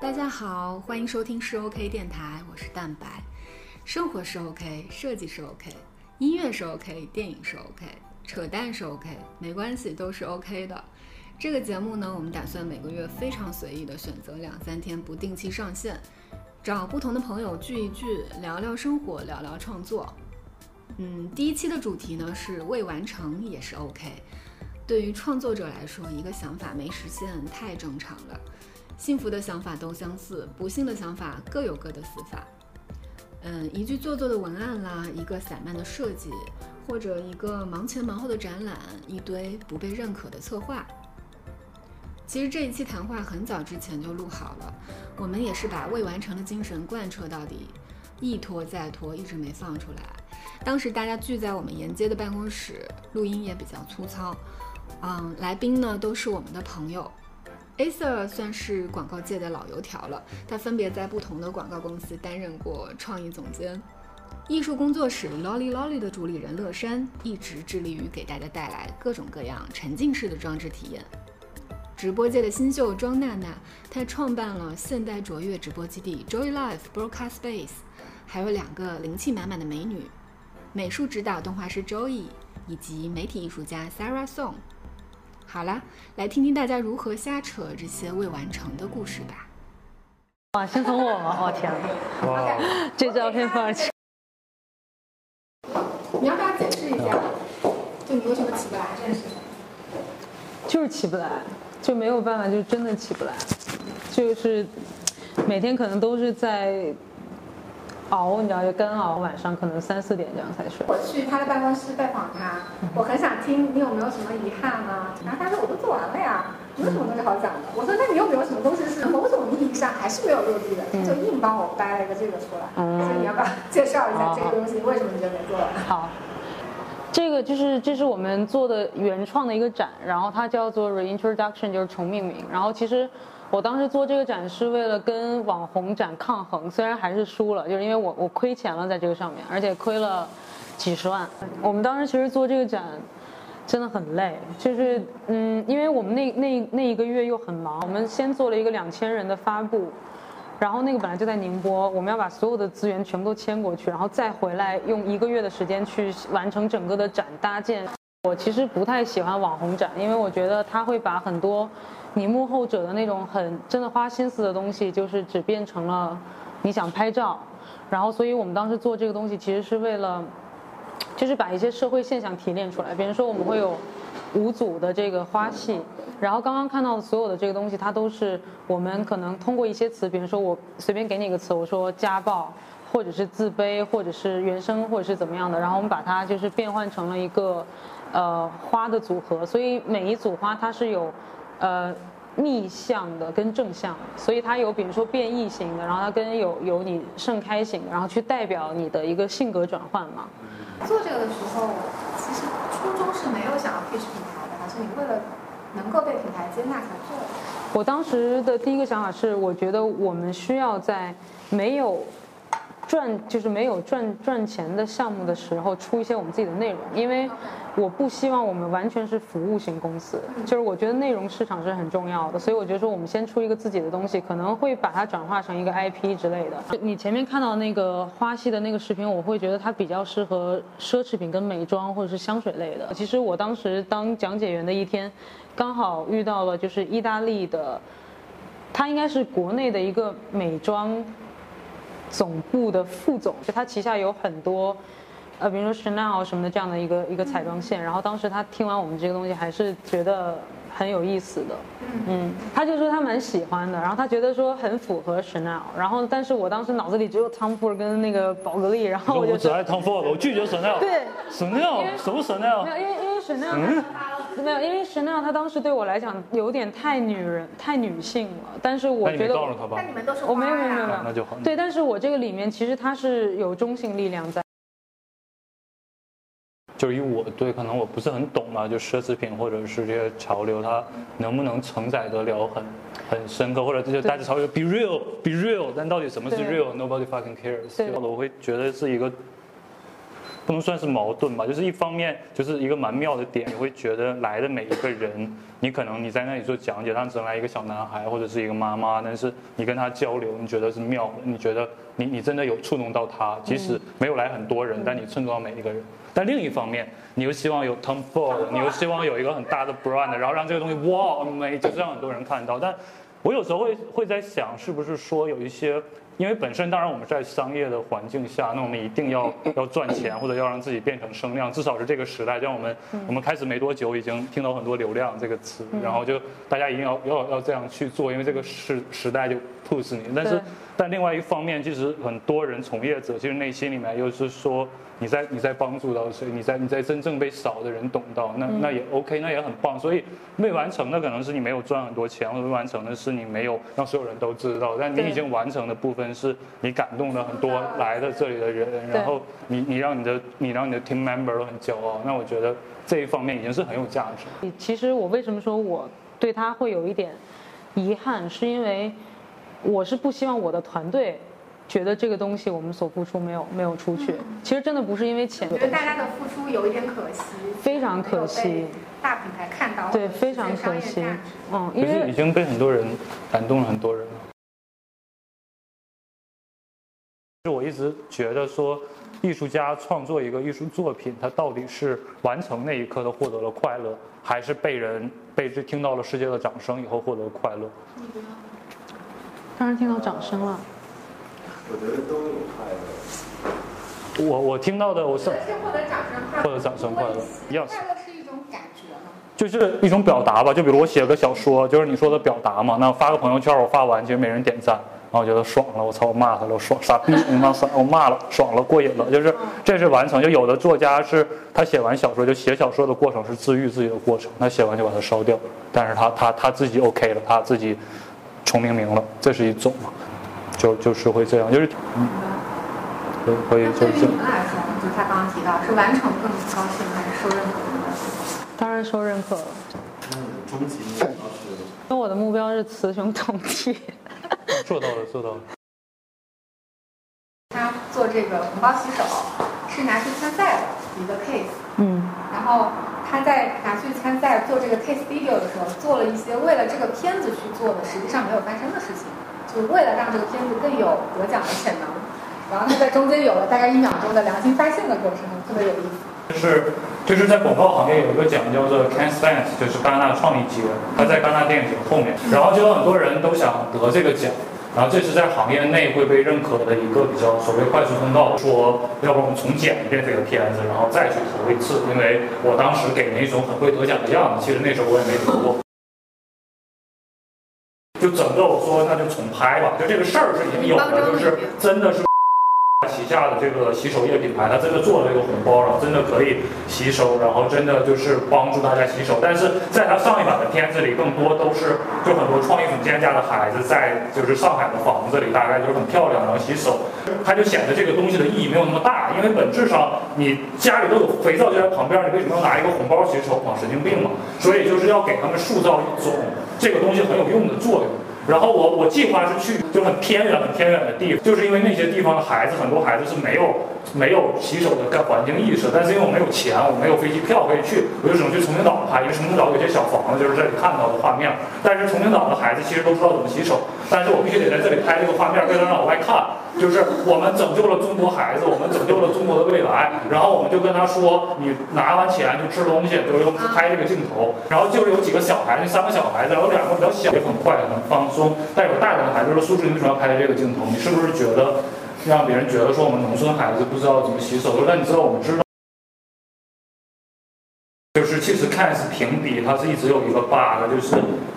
大家好，欢迎收听是 OK 电台，我是蛋白。生活是 OK，设计是 OK，音乐是 OK，电影是 OK，扯淡是 OK，没关系，都是 OK 的。这个节目呢，我们打算每个月非常随意的选择两三天，不定期上线，找不同的朋友聚一聚，聊聊生活，聊聊创作。嗯，第一期的主题呢是未完成也是 OK。对于创作者来说，一个想法没实现太正常了。幸福的想法都相似，不幸的想法各有各的死法。嗯，一句做作的文案啦，一个散漫的设计，或者一个忙前忙后的展览，一堆不被认可的策划。其实这一期谈话很早之前就录好了，我们也是把未完成的精神贯彻到底，一拖再拖，一直没放出来。当时大家聚在我们沿街的办公室，录音也比较粗糙。嗯，来宾呢都是我们的朋友。Acer 算是广告界的老油条了，他分别在不同的广告公司担任过创意总监。艺术工作室 Lolly Lolly 的主理人乐山一直致力于给大家带来各种各样沉浸式的装置体验。直播界的新秀庄娜娜，她创办了现代卓越直播基地 Joy Life Broadcast Space，还有两个灵气满满的美女，美术指导动画师 Joey，以及媒体艺术家 Sarah Song。好了，来听听大家如何瞎扯这些未完成的故事吧。哇，先从我吗？我天哇，这照片放上去。你要不要解释一下，就你为什么起不来这件事情？就是起不来，就没有办法，就真的起不来，就是每天可能都是在。熬，你知道就干熬，晚上可能三四点这样才睡。我去他的办公室拜访他，我很想听你有没有什么遗憾啊？然后他说我都做完了呀，没有什么东西好讲的。我说那你有没有什么东西是某种意义上还是没有落地的？他就硬帮我掰了一个这个出来。所以你要不要 介绍一下这个东西？为什么你就没做完？好，这个就是这是我们做的原创的一个展，然后它叫做 Reintroduction，就是重命名。然后其实。我当时做这个展是为了跟网红展抗衡，虽然还是输了，就是因为我我亏钱了在这个上面，而且亏了几十万。我们当时其实做这个展真的很累，就是嗯，因为我们那那那一个月又很忙，我们先做了一个两千人的发布，然后那个本来就在宁波，我们要把所有的资源全部都迁过去，然后再回来用一个月的时间去完成整个的展搭建。我其实不太喜欢网红展，因为我觉得它会把很多。你幕后者的那种很真的花心思的东西，就是只变成了你想拍照，然后所以我们当时做这个东西，其实是为了，就是把一些社会现象提炼出来。比如说我们会有五组的这个花系，然后刚刚看到的所有的这个东西，它都是我们可能通过一些词，比如说我随便给你一个词，我说家暴，或者是自卑，或者是原生，或者是怎么样的，然后我们把它就是变换成了一个呃花的组合，所以每一组花它是有。呃，逆向的跟正向，所以它有比如说变异型的，然后它跟有有你盛开型，然后去代表你的一个性格转换嘛。做这个的时候，其实初衷是没有想要 pitch 品牌的，还是你为了能够被品牌接纳才做的？我当时的第一个想法是，我觉得我们需要在没有赚就是没有赚赚钱的项目的时候，出一些我们自己的内容，因为。我不希望我们完全是服务型公司，就是我觉得内容市场是很重要的，所以我觉得说我们先出一个自己的东西，可能会把它转化成一个 IP 之类的。你前面看到那个花系的那个视频，我会觉得它比较适合奢侈品跟美妆或者是香水类的。其实我当时当讲解员的一天，刚好遇到了就是意大利的，他应该是国内的一个美妆总部的副总，就他旗下有很多。呃，比如说 Chanel 什么的这样的一个一个彩妆线，然后当时他听完我们这个东西，还是觉得很有意思的，嗯，他就说他蛮喜欢的，然后他觉得说很符合 Chanel，然后但是我当时脑子里只有 Tom Ford 跟那个宝格丽，然后我就只爱 Tom Ford，我拒绝 Chanel，对，Chanel？什么 Chanel？没有，因为因为 Chanel，没有，因为 Chanel 他当时对我来讲有点太女人太女性了，但是我觉得，但你们都是我没有没有没有，那就好，对，但是我这个里面其实它是有中性力量在。就是以我对可能我不是很懂嘛，就奢侈品或者是这些潮流，它能不能承载得了很很深刻，或者这些大家潮流 be real be real，但到底什么是 real？Nobody fucking cares。我会觉得是一个不能算是矛盾吧，就是一方面就是一个蛮妙的点，你会觉得来的每一个人，你可能你在那里做讲解，他只能来一个小男孩或者是一个妈妈，但是你跟他交流，你觉得是妙的，你觉得你你真的有触动到他，即使没有来很多人，但你触动到每一个人。但另一方面，你又希望有 Tom Ford，你又希望有一个很大的 brand，然后让这个东西哇美，就是让很多人看到。但我有时候会会在想，是不是说有一些。因为本身，当然我们在商业的环境下，那我们一定要 要赚钱，或者要让自己变成声量，至少是这个时代。像我们我们开始没多久，已经听到很多流量这个词，然后就大家一定要要要这样去做，因为这个时时代就 push 你。但是但另外一方面，其实很多人从业者其实内心里面又是说。你在你在帮助到谁？你在你在真正被少的人懂到，那那也 OK，那也很棒。所以未完成的可能是你没有赚很多钱，或者未完成的是你没有让所有人都知道。但你已经完成的部分是你感动了很多来的这里的人，然后你你让你的你让你的 team member 都很骄傲。那我觉得这一方面已经是很有价值。其实我为什么说我对他会有一点遗憾，是因为我是不希望我的团队。觉得这个东西我们所付出没有没有出去，其实真的不是因为钱。我觉得大家的付出有一点可惜，非常可惜。大品牌看到对，非常可惜。嗯，因为已经被很多人感动了很多人了。就我一直觉得说，艺术家创作一个艺术作品，他到底是完成那一刻的获得了快乐，还是被人被这听到了世界的掌声以后获得快乐？当然听到掌声了。我觉得都有快乐。我我听到的，我是获得掌声快乐，获得掌声快乐，一样。快乐是一种感觉吗？就是一种表达吧。就比如我写个小说，就是你说的表达嘛。那发个朋友圈，我发完其实没人点赞，然后我觉得爽了，我操，我骂他了，我爽，傻逼，你妈傻，我骂了，爽了，过瘾了。就是这是完成。就有的作家是他写完小说，就写小说的过程是治愈自己的过程，他写完就把它烧掉，但是他他他自己 OK 了，他自己重命名了，这是一种嘛。就就是会这样，就是嗯，会会就对于你们来说，就是他刚刚提到是完成更高兴还是受认可？当然受认可了。那你的终极目标是？我的目标是雌雄同体。做到了，做到了。他做这个红包洗手是拿去参赛的一个 case，嗯，然后他在拿去参赛做这个 case video 的时候，做了一些为了这个片子去做的，实际上没有发生的事情。就为了让这个片子更有得奖的潜能，然后他在中间有了大概一秒钟的良心发现的过程，特别有意思。就是就是在广告行业有一个奖叫做 Cannes Dance，就是戛纳创意节，他在戛纳电影节后面，然后就有很多人都想得这个奖，然后这是在行业内会被认可的一个比较所谓快速通道，说要不我们重剪一遍这个片子，然后再去投一次，因为我当时给人一种很会得奖的样子，其实那时候我也没得过。就整个我说那就重拍吧，就这个事儿是已经有的，就是真的是旗下的这个洗手液品牌，他真的做了这个红包，然后真的可以洗手，然后真的就是帮助大家洗手。但是在他上一版的片子里，更多都是就很多创意总监家的孩子在就是上海的房子里，大概就是很漂亮，然后洗手，他就显得这个东西的意义没有那么大，因为本质上你家里都有肥皂就在旁边，你为什么要拿一个红包洗手嘛？神经病嘛！所以就是要给他们塑造一种。这个东西很有用的作用，然后我我计划是去就很偏远很偏远的地方，就是因为那些地方的孩子很多孩子是没有没有洗手的干环境意识，但是因为我没有钱，我没有飞机票可以去，我就只能去崇明岛拍，因为崇明岛有些小房子就是这里看到的画面，但是崇明岛的孩子其实都知道怎么洗手，但是我必须得在这里拍这个画面，为了让老外看。就是我们拯救了中国孩子，我们拯救了中国的未来。然后我们就跟他说：“你拿完钱就吃东西，就用拍这个镜头。”然后就是有几个小孩，那三个小孩子，然后两个比较小，也很快很放松。但有大点的孩子说：“叔叔，你为什么要拍这个镜头？你是不是觉得让别人觉得说我们农村孩子不知道怎么洗手？”：“但你知道我们知道。”就是其实看似评比，它是一直有一个 bug，就是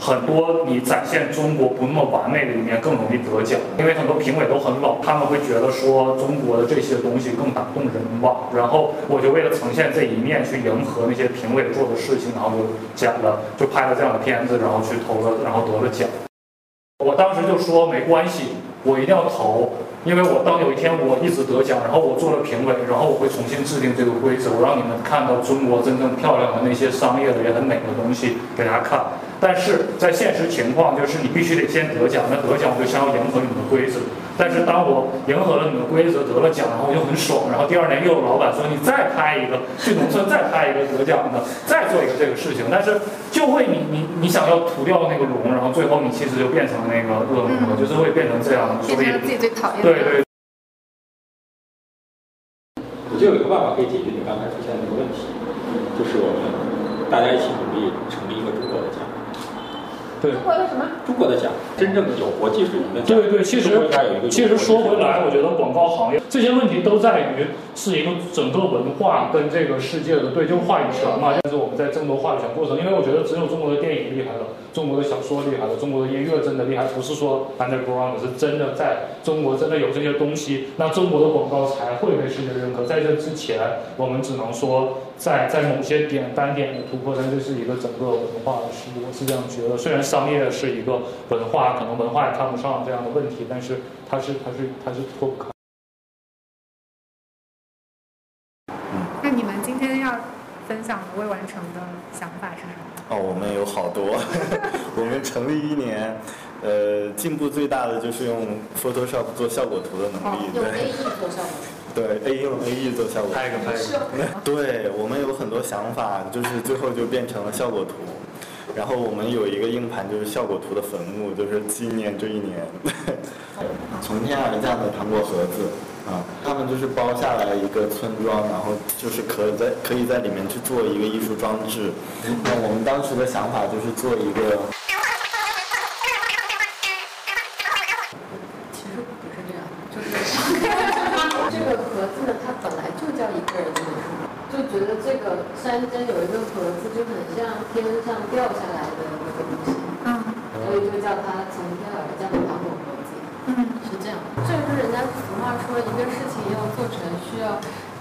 很多你展现中国不那么完美的一面更容易得奖，因为很多评委都很老，他们会觉得说中国的这些东西更打动人吧。然后我就为了呈现这一面，去迎合那些评委做的事情，然后就讲了，就拍了这样的片子，然后去投了，然后得了奖。我当时就说没关系，我一定要投。因为我当有一天我一直得奖，然后我做了评委，然后我会重新制定这个规则，我让你们看到中国真正漂亮的那些商业的也很美的东西给大家看。但是在现实情况就是你必须得先得奖，那得奖我就先要迎合你们的规则。但是当我迎合了你的规则得了奖，然后我就很爽，然后第二年又有老板说你再拍一个去农村再拍一个得奖的，再做一个这个事情，但是就会你你你想要涂掉那个龙，然后最后你其实就变成那个恶魔，就是会变成这样，所以自己最讨厌。对对。我就有一个办法可以解决你刚才出现的那个问题，就是我们大家一起努力成立一个中国。对。中国的什么？中国的奖，真正有国际水平的奖。对对，其实其实说回来，我觉得广告行业这些问题都在于是一个整个文化跟这个世界的对，就话语权嘛。但是我们在争夺话语权过程，因为我觉得只有中国的电影厉害了。中国的小说厉害了，中国的音乐真的厉害，不是说 underground，是真的在中国真的有这些东西，那中国的广告才会被世界认可。在这之前，我们只能说在在某些点单点的突破，但这是一个整个文化的事，我是这样觉得。虽然商业是一个文化，可能文化也看不上这样的问题，但是它是它是它是脱不开。那你们今天要分享的未完成的想法是什么？哦，我们有好多。我们成立一年，呃，进步最大的就是用 Photoshop 做效果图的能力。用 A E 做效果图。对，A 用 A E 做效果。拍一个拍一个。对，我们有很多想法，就是最后就变成了效果图。然后我们有一个硬盘，就是效果图的坟墓，就是纪念这一年。从天而降的糖果盒子。啊，他们就是包下来一个村庄，然后就是可在可以在里面去做一个艺术装置。那我们当时的想法就是做一个。其实不是这样，就是这个盒子呢，它本来就叫一个人的美术，就觉得这个山间有一个盒子，就很像天上掉下来的那个东西，嗯，所以就叫它从天而降的糖果盒子。嗯，是这样。这个是人家俗话说，一个事情要做成，需要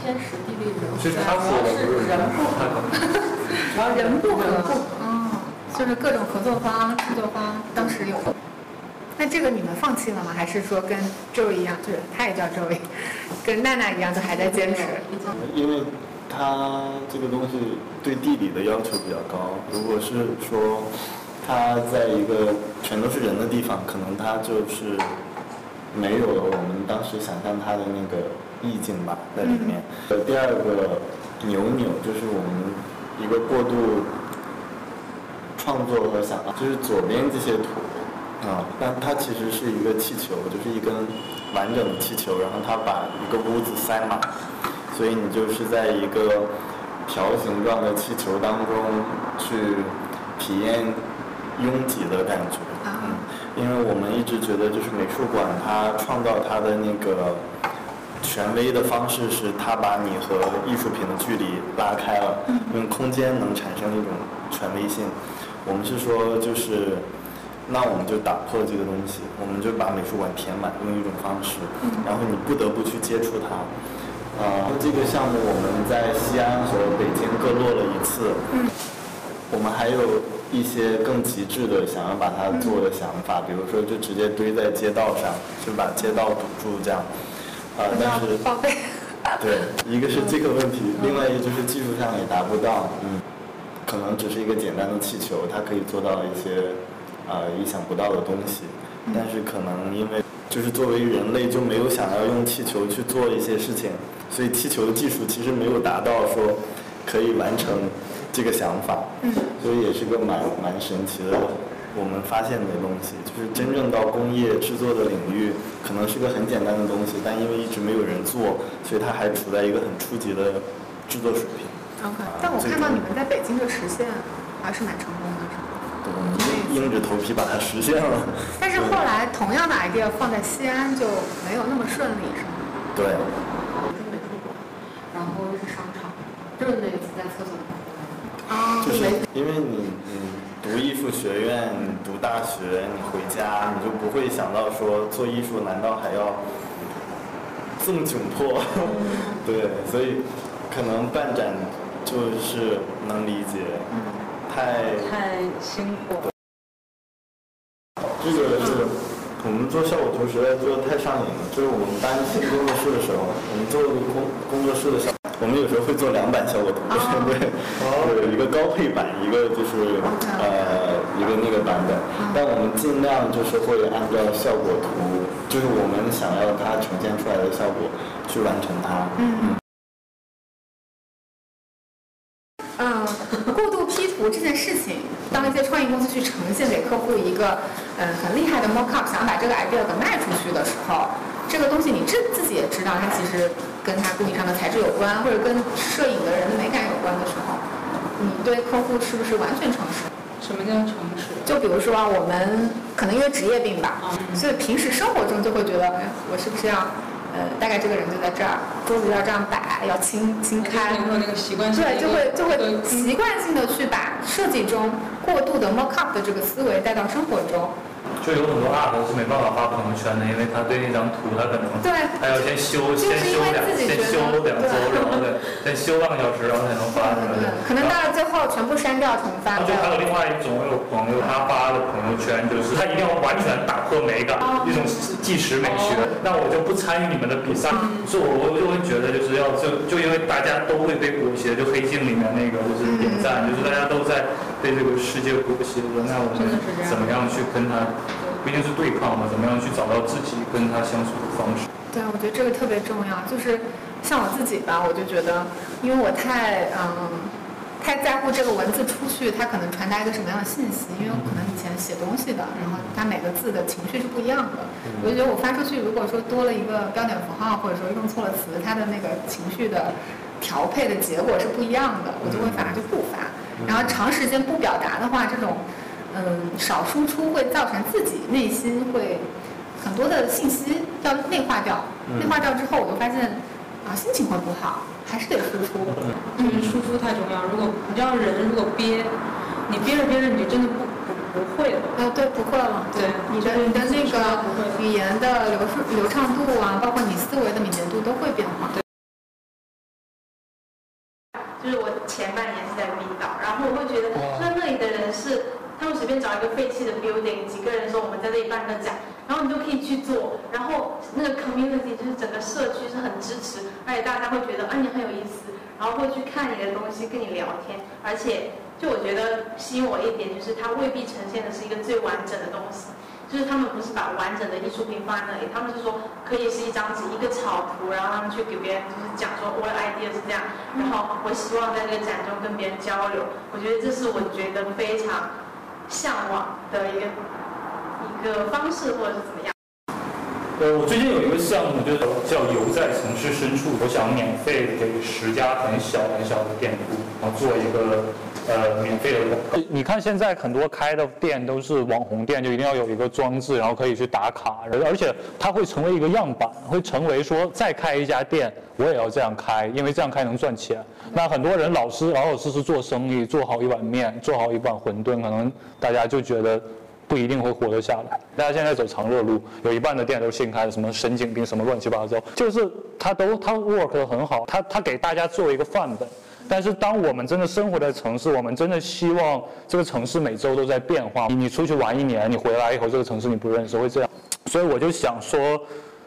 天时地利人和，主要是人不合，主要人不合。嗯，就是各种合作方、制作方当时有。那这个你们放弃了吗？还是说跟周一样，就是他也叫周一，跟娜娜一样，都还在坚持？因为他这个东西对地理的要求比较高。如果是说它在一个全都是人的地方，可能它就是。没有了我们当时想象它的那个意境吧，在里面。呃，第二个扭扭就是我们一个过度创作和想，就是左边这些图啊，但它其实是一个气球，就是一根完整的气球，然后它把一个屋子塞满，所以你就是在一个条形状的气球当中去体验拥挤的感觉。嗯因为我们一直觉得，就是美术馆它创造它的那个权威的方式，是它把你和艺术品的距离拉开了，用空间能产生一种权威性。我们是说，就是那我们就打破这个东西，我们就把美术馆填满，用一种方式，然后你不得不去接触它。啊，这个项目我们在西安和北京各落了一次，嗯我们还有。一些更极致的想要把它做的想法，比如说就直接堆在街道上，就把街道堵住这样。啊，但是报废。对，一个是这个问题，另外一个就是技术上也达不到。嗯，可能只是一个简单的气球，它可以做到一些啊意想不到的东西。但是可能因为就是作为人类就没有想要用气球去做一些事情，所以气球的技术其实没有达到说可以完成。这个想法，嗯所以也是个蛮蛮神奇的，我们发现的东西，就是真正到工业制作的领域，可能是个很简单的东西，但因为一直没有人做，所以它还处在一个很初级的制作水平。OK，但我看到你们在北京的实现还是蛮成功的，是吗？对，我们硬着头皮把它实现了。但是后来同样的 idea 放在西安就没有那么顺利，是吗？对。然后是商场，就是那次在厕所。啊就是因为你你读艺术学院，你读大学，你回家你就不会想到说做艺术难道还要这么窘迫？对，所以可能办展就是能理解，太太辛苦。这个是我们做效果图实在做的太上瘾了。就是我们搬新工作室的时候，我们做工工作室的时候。我们有时候会做两版效果图，对，有一个高配版，一个就是呃一个那个版本，但我们尽量就是会按照效果图就是我们想要它呈现出来的效果去完成它。嗯。嗯，过度 P 图这件事情，当一些创意公司去呈现给客户一个嗯很厉害的 mock up，想把这个 idea 给卖出去的时候，这个东西你自自己也知道，它其实跟它供应商的材质有关，或者跟摄影的人的美感有关的时候，你对客户是不是完全诚实？什么叫诚实？就比如说我们可能因为职业病吧，所以平时生活中就会觉得，哎，我是不是要？呃，大概这个人就在这儿，桌子要这样摆，要清清开，那个习惯对，就会就会习惯性的去把设计中过度的 mock up 的这个思维带到生活中。就有很多 art 是没办法发朋友圈的，因为他对那张图他可能对，他要先修先修两先修两周，然后对，先修半个小时，然后才能发出来。可能到了最后全部删掉重发。就还有另外一种，我有朋友他发的朋友圈就是他一定要完全打破美感，一种计时美学。那我就不参与你们的比赛，所以我我就会觉得就是要就就因为大家都会被裹挟，就黑镜里面那个就是点赞，就是大家都在被这个世界裹挟着，那我们怎么样去跟他？毕竟是对抗嘛，怎么样去找到自己跟他相处的方式？对，我觉得这个特别重要。就是像我自己吧，我就觉得，因为我太嗯太在乎这个文字出去，它可能传达一个什么样的信息。因为我可能以前写东西的，然后它每个字的情绪是不一样的。我就觉得我发出去，如果说多了一个标点符号，或者说用错了词，它的那个情绪的调配的结果是不一样的，我就会反而就不发。然后长时间不表达的话，这种。嗯，少输出会造成自己内心会很多的信息要内化掉，内化掉之后，我就发现啊，心情会不好，还是得输出。嗯，输出太重要。如果你知道人如果憋，你憋着憋着，你就真的不不不会了。啊，对，不会了。对，你的你的那个语言的流顺流畅度啊，包括你思维的敏捷度都会变化。对就是我前半年是在冰岛，然后我会觉得那那里的人是。他们随便找一个废弃的 building，几个人说我们在这里办个展，然后你就可以去做，然后那个 community 就是整个社区是很支持，而且大家会觉得啊你很有意思，然后会去看你的东西，跟你聊天，而且就我觉得吸引我一点就是它未必呈现的是一个最完整的东西，就是他们不是把完整的艺术品放在那里，他们是说可以是一张纸一个草图，然后他们去给别人就是讲说我的 idea 是这样，然后我希望在这个展中跟别人交流，我觉得这是我觉得非常。向往的一个一个方式，或者是怎么样？呃，我最近有一个项目，就叫“游在城市深处”，我想免费给十家很小很小的店铺，然后做一个呃免费的广告。你看现在很多开的店都是网红店，就一定要有一个装置，然后可以去打卡，而且它会成为一个样板，会成为说再开一家店，我也要这样开，因为这样开能赚钱。那很多人老是老老实实做生意，做好一碗面，做好一碗馄饨，可能大家就觉得。不一定会活得下来。大家现在走长乐路，有一半的店都是新开的，什么神经病，什么乱七八糟，就是它都它 work 的很好，它它给大家做一个范本。但是当我们真的生活在城市，我们真的希望这个城市每周都在变化。你出去玩一年，你回来以后这个城市你不认识，会这样。所以我就想说，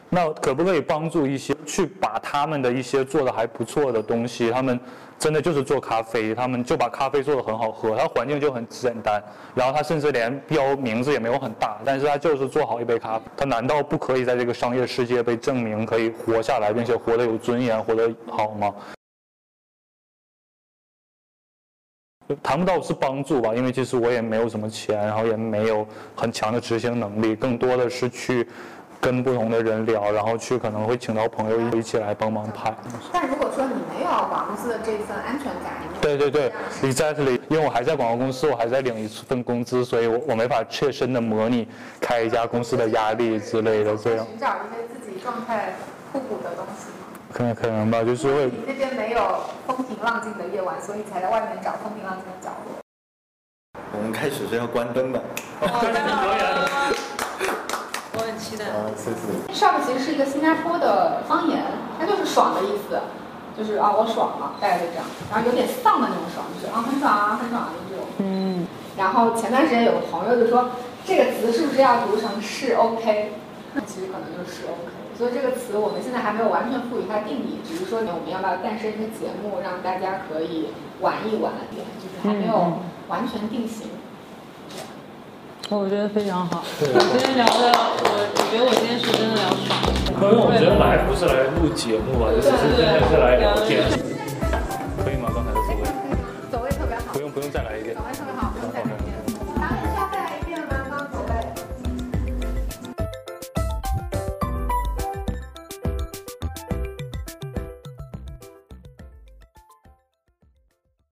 那可不可以帮助一些去把他们的一些做的还不错的东西，他们。真的就是做咖啡，他们就把咖啡做的很好喝，它环境就很简单，然后它甚至连标名字也没有很大，但是它就是做好一杯咖啡，它难道不可以在这个商业世界被证明可以活下来，并且活得有尊严，活得好吗？谈不到是帮助吧，因为其实我也没有什么钱，然后也没有很强的执行能力，更多的是去。跟不同的人聊，然后去可能会请到朋友一起来帮忙拍。但如果说你没有广告公司的这份安全感，对对对，exactly，因为我还在广告公司，我还在领一份工资，所以我我没法切身的模拟开一家公司的压力之类的这样。寻找一些自己状态互补的东西。可能可能吧，就是会。你那边没有风平浪静的夜晚，所以才在外面找风平浪静的角落。我们开始是要关灯的。我很期待啊，谢谢。Shop 其实是一个新加坡的方言，它就是爽的意思，就是啊我爽了，大概就这样。然后有点丧的那种爽，就是啊很爽啊很爽啊就这种。嗯。然后前段时间有个朋友就说，这个词是不是要读成是 OK？那其实可能就是 OK，所以这个词我们现在还没有完全赋予它定义，只是说我们要不要诞生一个节目，让大家可以玩一玩，就是还没有完全定型。我觉得非常好。今天聊的，我觉得我今天是真的聊爽了。因为我觉得来不是来录节目吧，就是今天是来聊天，可以吗？刚才的座位，走位特别好，不用不用再来一遍。